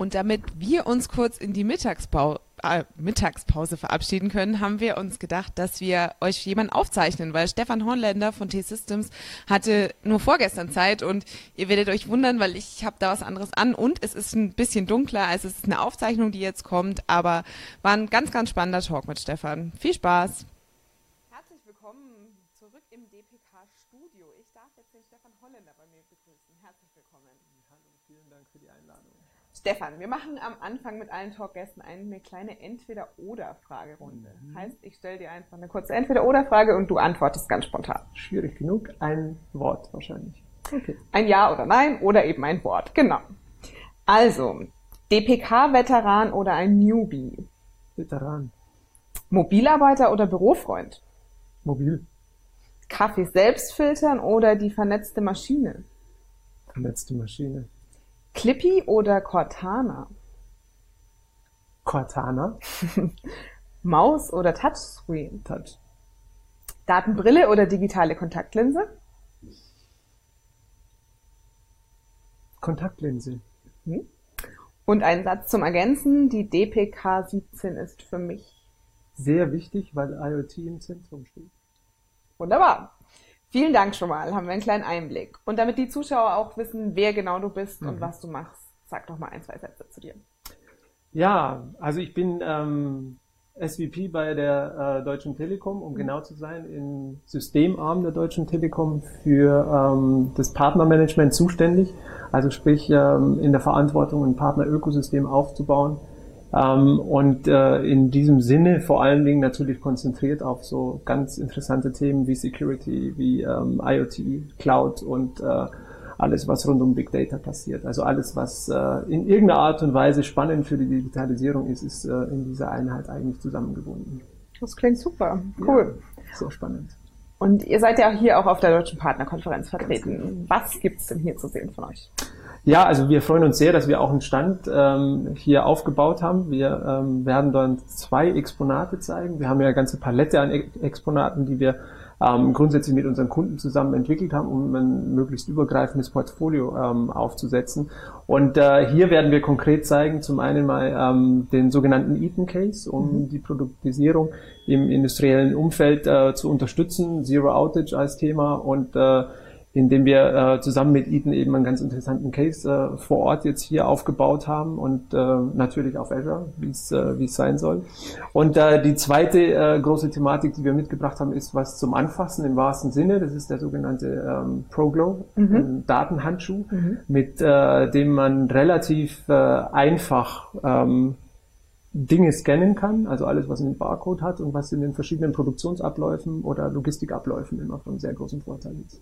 Und damit wir uns kurz in die Mittagspause, äh, Mittagspause verabschieden können, haben wir uns gedacht, dass wir euch jemanden aufzeichnen, weil Stefan Hornländer von T-Systems hatte nur vorgestern Zeit und ihr werdet euch wundern, weil ich habe da was anderes an und es ist ein bisschen dunkler, also es ist eine Aufzeichnung, die jetzt kommt, aber war ein ganz, ganz spannender Talk mit Stefan. Viel Spaß! Herzlich willkommen zurück im DPK-Studio. Ich darf jetzt den Stefan Holländer bei mir begrüßen. Herzlich willkommen. Hallo, vielen Dank für die Einladung. Stefan, wir machen am Anfang mit allen Talkgästen eine kleine Entweder-Oder-Fragerunde. Mhm. Heißt, ich stelle dir einfach eine kurze Entweder-Oder-Frage und du antwortest ganz spontan. Schwierig genug, ein Wort wahrscheinlich. Okay. Ein Ja oder Nein oder eben ein Wort, genau. Also, DPK-Veteran oder ein Newbie? Veteran. Mobilarbeiter oder Bürofreund? Mobil. Kaffee selbst filtern oder die vernetzte Maschine? Vernetzte Maschine. Clippy oder Cortana? Cortana. Maus oder Touchscreen? Touch. Datenbrille oder digitale Kontaktlinse? Kontaktlinse. Hm? Und ein Satz zum Ergänzen. Die DPK 17 ist für mich sehr wichtig, weil IoT im Zentrum steht. Wunderbar. Vielen Dank schon mal, haben wir einen kleinen Einblick. Und damit die Zuschauer auch wissen, wer genau du bist mhm. und was du machst, sag doch mal ein, zwei Sätze zu dir. Ja, also ich bin ähm, SVP bei der äh, Deutschen Telekom, um mhm. genau zu sein, im Systemarm der Deutschen Telekom für ähm, das Partnermanagement zuständig. Also sprich ähm, in der Verantwortung ein Partnerökosystem aufzubauen und äh, in diesem Sinne vor allen Dingen natürlich konzentriert auf so ganz interessante Themen wie Security, wie ähm, IoT, Cloud und äh, alles, was rund um Big Data passiert. Also alles, was äh, in irgendeiner Art und Weise spannend für die Digitalisierung ist, ist äh, in dieser Einheit eigentlich zusammengebunden. Das klingt super. Cool. Ja, sehr spannend. Und ihr seid ja hier auch auf der Deutschen Partnerkonferenz vertreten. Genau. Was gibt's denn hier zu sehen von euch? Ja, also wir freuen uns sehr, dass wir auch einen Stand ähm, hier aufgebaut haben. Wir ähm, werden dann zwei Exponate zeigen. Wir haben ja eine ganze Palette an Exponaten, die wir ähm, grundsätzlich mit unseren Kunden zusammen entwickelt haben, um ein möglichst übergreifendes Portfolio ähm, aufzusetzen. Und äh, hier werden wir konkret zeigen, zum einen mal ähm, den sogenannten Eaton Case, um mhm. die Produktisierung im industriellen Umfeld äh, zu unterstützen, Zero Outage als Thema und äh, indem wir äh, zusammen mit Eaton eben einen ganz interessanten Case äh, vor Ort jetzt hier aufgebaut haben und äh, natürlich auf Azure, wie es äh, wie es sein soll. Und äh, die zweite äh, große Thematik, die wir mitgebracht haben, ist was zum Anfassen im wahrsten Sinne. Das ist der sogenannte ähm, ProGlow, mhm. Datenhandschuh, mhm. mit äh, dem man relativ äh, einfach ähm, Dinge scannen kann, also alles, was einen Barcode hat und was in den verschiedenen Produktionsabläufen oder Logistikabläufen immer von sehr großem Vorteil ist.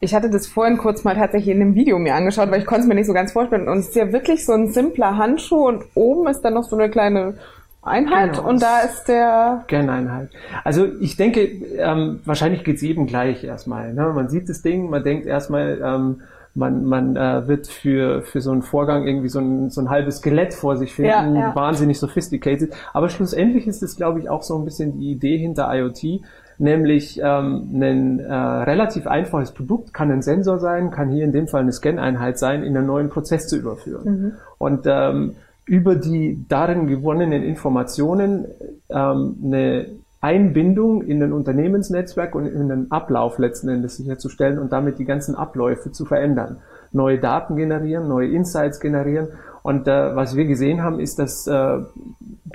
Ich hatte das vorhin kurz mal tatsächlich in einem Video mir angeschaut, weil ich konnte es mir nicht so ganz vorstellen. Und es ist ja wirklich so ein simpler Handschuh und oben ist dann noch so eine kleine Einheit genau. und da ist der... Kerneinheit. Also ich denke, ähm, wahrscheinlich geht's jedem gleich erstmal. Ne? Man sieht das Ding, man denkt erstmal... Ähm, man, man äh, wird für, für so einen Vorgang irgendwie so ein, so ein halbes Skelett vor sich finden, ja, ja. wahnsinnig sophisticated. Aber schlussendlich ist es, glaube ich, auch so ein bisschen die Idee hinter IoT, nämlich ähm, ein äh, relativ einfaches Produkt, kann ein Sensor sein, kann hier in dem Fall eine Scan-Einheit sein, in einen neuen Prozess zu überführen. Mhm. Und ähm, über die darin gewonnenen Informationen ähm, eine Einbindung in ein Unternehmensnetzwerk und in den Ablauf letzten Endes sicherzustellen und damit die ganzen Abläufe zu verändern. Neue Daten generieren, neue Insights generieren und äh, was wir gesehen haben, ist, dass äh,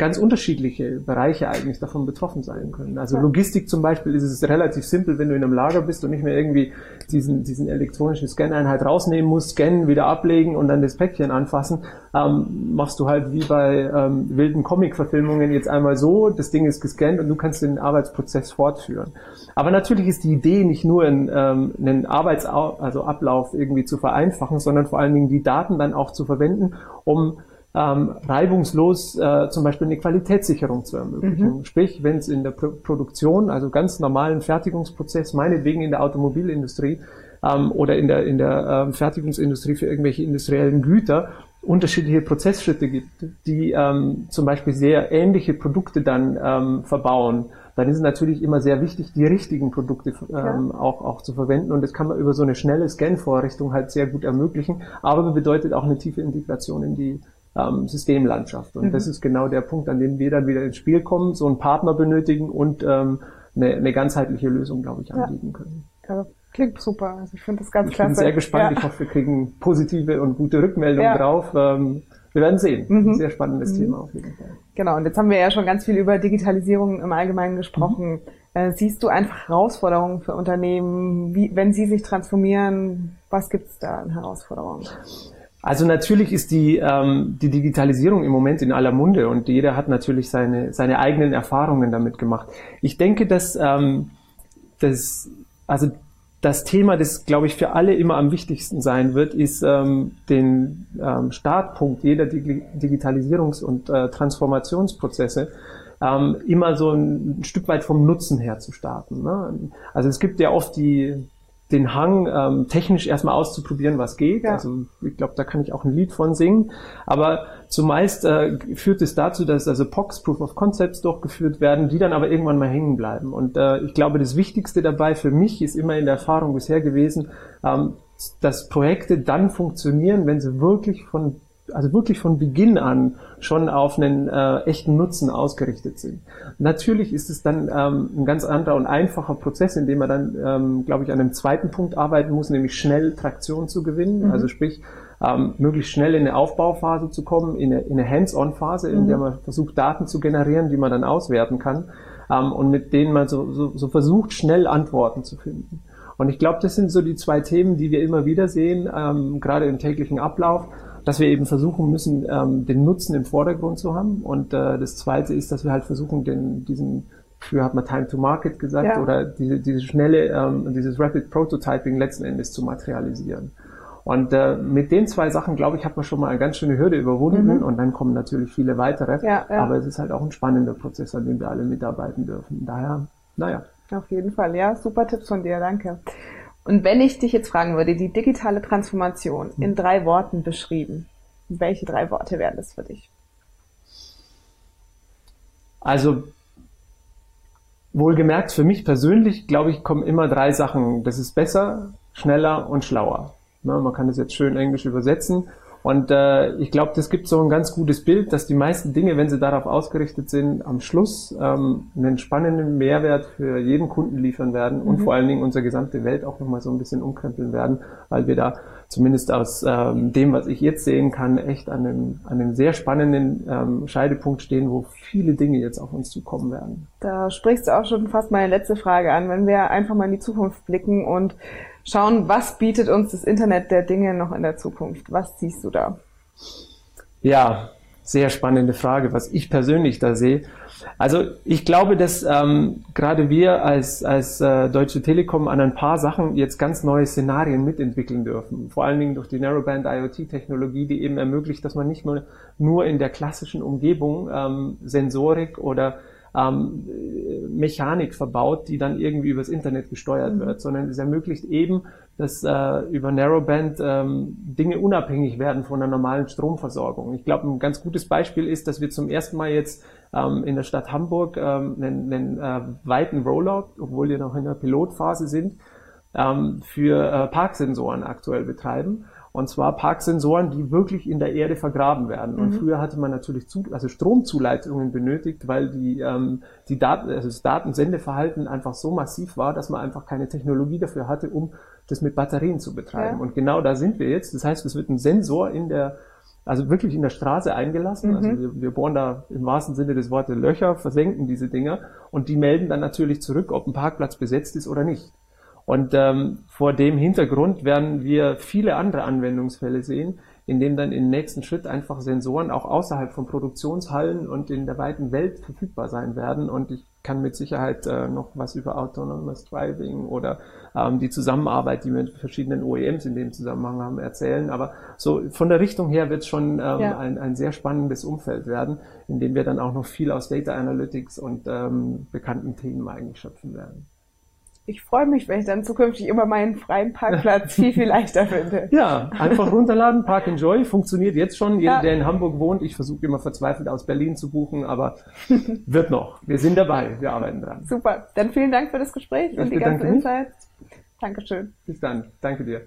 ganz unterschiedliche Bereiche eigentlich davon betroffen sein können. Also Logistik zum Beispiel ist es relativ simpel, wenn du in einem Lager bist und nicht mehr irgendwie diesen, diesen elektronischen Scan-Einheit rausnehmen musst, scannen, wieder ablegen und dann das Päckchen anfassen, ähm, machst du halt wie bei ähm, wilden Comic-Verfilmungen jetzt einmal so, das Ding ist gescannt und du kannst den Arbeitsprozess fortführen. Aber natürlich ist die Idee nicht nur in, ähm, einen Arbeitsablauf also Ablauf irgendwie zu vereinfachen, sondern vor allen Dingen die Daten dann auch zu verwenden, um ähm, reibungslos äh, zum Beispiel eine Qualitätssicherung zu ermöglichen. Mhm. Sprich, wenn es in der Pro Produktion, also ganz normalen Fertigungsprozess, meinetwegen in der Automobilindustrie ähm, oder in der, in der ähm, Fertigungsindustrie für irgendwelche industriellen Güter unterschiedliche Prozessschritte gibt, die ähm, zum Beispiel sehr ähnliche Produkte dann ähm, verbauen, dann ist es natürlich immer sehr wichtig, die richtigen Produkte ähm, auch, auch zu verwenden. Und das kann man über so eine schnelle Scan-Vorrichtung halt sehr gut ermöglichen, aber bedeutet auch eine tiefe Integration in die ähm, Systemlandschaft. Und mhm. das ist genau der Punkt, an dem wir dann wieder ins Spiel kommen, so einen Partner benötigen und ähm, eine, eine ganzheitliche Lösung, glaube ich, anbieten ja. können. Also, klingt super. Also ich finde das ganz ich klasse. Ich bin sehr gespannt. Ja. Ich hoffe, wir kriegen positive und gute Rückmeldungen ja. drauf. Ähm, wir werden sehen. Mhm. Sehr spannendes mhm. Thema auf jeden Fall. Genau, und jetzt haben wir ja schon ganz viel über Digitalisierung im Allgemeinen gesprochen. Mhm. Äh, siehst du einfach Herausforderungen für Unternehmen, wie, wenn sie sich transformieren? Was gibt es da an Herausforderungen? Also natürlich ist die, ähm, die Digitalisierung im Moment in aller Munde und jeder hat natürlich seine, seine eigenen Erfahrungen damit gemacht. Ich denke, dass, ähm, dass also das Thema, das, glaube ich, für alle immer am wichtigsten sein wird, ist ähm, den ähm, Startpunkt jeder Dig Digitalisierungs- und äh, Transformationsprozesse ähm, immer so ein, ein Stück weit vom Nutzen her zu starten. Ne? Also es gibt ja oft die, den Hang, ähm, technisch erstmal auszuprobieren, was geht. Ja. Also ich glaube, da kann ich auch ein Lied von singen. Aber zumeist äh, führt es dazu, dass also POCs, Proof of Concepts, durchgeführt werden, die dann aber irgendwann mal hängen bleiben. Und äh, ich glaube, das Wichtigste dabei für mich ist immer in der Erfahrung bisher gewesen, ähm, dass Projekte dann funktionieren, wenn sie wirklich von also wirklich von Beginn an schon auf einen äh, echten Nutzen ausgerichtet sind. Natürlich ist es dann ähm, ein ganz anderer und einfacher Prozess, in dem man dann, ähm, glaube ich, an einem zweiten Punkt arbeiten muss, nämlich schnell Traktion zu gewinnen. Mhm. Also sprich, ähm, möglichst schnell in eine Aufbauphase zu kommen, in eine, in eine Hands-on-Phase, in mhm. der man versucht, Daten zu generieren, die man dann auswerten kann ähm, und mit denen man so, so, so versucht, schnell Antworten zu finden. Und ich glaube, das sind so die zwei Themen, die wir immer wieder sehen, ähm, gerade im täglichen Ablauf dass wir eben versuchen müssen, ähm, den Nutzen im Vordergrund zu haben. Und äh, das Zweite ist, dass wir halt versuchen, den, diesen, früher hat man Time to Market gesagt, ja. oder diese, diese schnelle, ähm, dieses Rapid Prototyping letzten Endes zu materialisieren. Und äh, mit den zwei Sachen, glaube ich, hat man schon mal eine ganz schöne Hürde überwunden mhm. und dann kommen natürlich viele weitere. Ja, ja. Aber es ist halt auch ein spannender Prozess, an dem wir alle mitarbeiten dürfen. Daher, naja. Auf jeden Fall, ja, super Tipps von dir, danke. Und wenn ich dich jetzt fragen würde, die digitale Transformation in hm. drei Worten beschrieben, welche drei Worte wären das für dich? Also wohlgemerkt für mich persönlich, glaube ich, kommen immer drei Sachen. Das ist besser, schneller und schlauer. Ne, man kann das jetzt schön englisch übersetzen. Und äh, ich glaube, das gibt so ein ganz gutes Bild, dass die meisten Dinge, wenn sie darauf ausgerichtet sind, am Schluss ähm, einen spannenden Mehrwert für jeden Kunden liefern werden mhm. und vor allen Dingen unsere gesamte Welt auch nochmal so ein bisschen umkrempeln werden, weil wir da zumindest aus ähm, dem, was ich jetzt sehen kann, echt an einem, an einem sehr spannenden ähm, Scheidepunkt stehen, wo viele Dinge jetzt auf uns zukommen werden. Da sprichst du auch schon fast meine letzte Frage an. Wenn wir einfach mal in die Zukunft blicken und schauen, was bietet uns das Internet der Dinge noch in der Zukunft? Was siehst du da? Ja, sehr spannende Frage, was ich persönlich da sehe. Also ich glaube, dass ähm, gerade wir als, als äh, Deutsche Telekom an ein paar Sachen jetzt ganz neue Szenarien mitentwickeln dürfen. Vor allen Dingen durch die Narrowband IoT-Technologie, die eben ermöglicht, dass man nicht nur, nur in der klassischen Umgebung ähm, Sensorik oder ähm, Mechanik verbaut, die dann irgendwie übers Internet gesteuert mhm. wird, sondern es ermöglicht eben, dass äh, über Narrowband ähm, Dinge unabhängig werden von der normalen Stromversorgung. Ich glaube, ein ganz gutes Beispiel ist, dass wir zum ersten Mal jetzt ähm, in der Stadt Hamburg ähm, einen, einen äh, weiten Rollout, obwohl wir noch in der Pilotphase sind, ähm, für äh, Parksensoren aktuell betreiben. Und zwar Parksensoren, die wirklich in der Erde vergraben werden. Und mhm. früher hatte man natürlich zu, also Stromzuleitungen benötigt, weil die, ähm, die Daten, also das Datensendeverhalten einfach so massiv war, dass man einfach keine Technologie dafür hatte, um das mit Batterien zu betreiben. Ja. Und genau da sind wir jetzt. Das heißt, es wird ein Sensor in der also wirklich in der Straße eingelassen. Also mhm. Also wir, wir bohren da im wahrsten Sinne des Wortes Löcher, versenken diese Dinger und die melden dann natürlich zurück, ob ein Parkplatz besetzt ist oder nicht. Und ähm, vor dem Hintergrund werden wir viele andere Anwendungsfälle sehen, in denen dann im nächsten Schritt einfach Sensoren auch außerhalb von Produktionshallen und in der weiten Welt verfügbar sein werden. Und ich kann mit Sicherheit äh, noch was über Autonomous Driving oder ähm, die Zusammenarbeit, die wir mit verschiedenen OEMs in dem Zusammenhang haben, erzählen. Aber so von der Richtung her wird es schon ähm, ja. ein, ein sehr spannendes Umfeld werden, in dem wir dann auch noch viel aus Data Analytics und ähm, bekannten Themen eigentlich schöpfen werden ich freue mich, wenn ich dann zukünftig immer meinen freien Parkplatz viel, viel leichter finde. Ja, einfach runterladen, Park Enjoy, funktioniert jetzt schon. Jeder, ja. der in Hamburg wohnt, ich versuche immer verzweifelt aus Berlin zu buchen, aber wird noch. Wir sind dabei, wir arbeiten dran. Super, dann vielen Dank für das Gespräch ich und die ganzen Insights. Dankeschön. Bis dann, danke dir.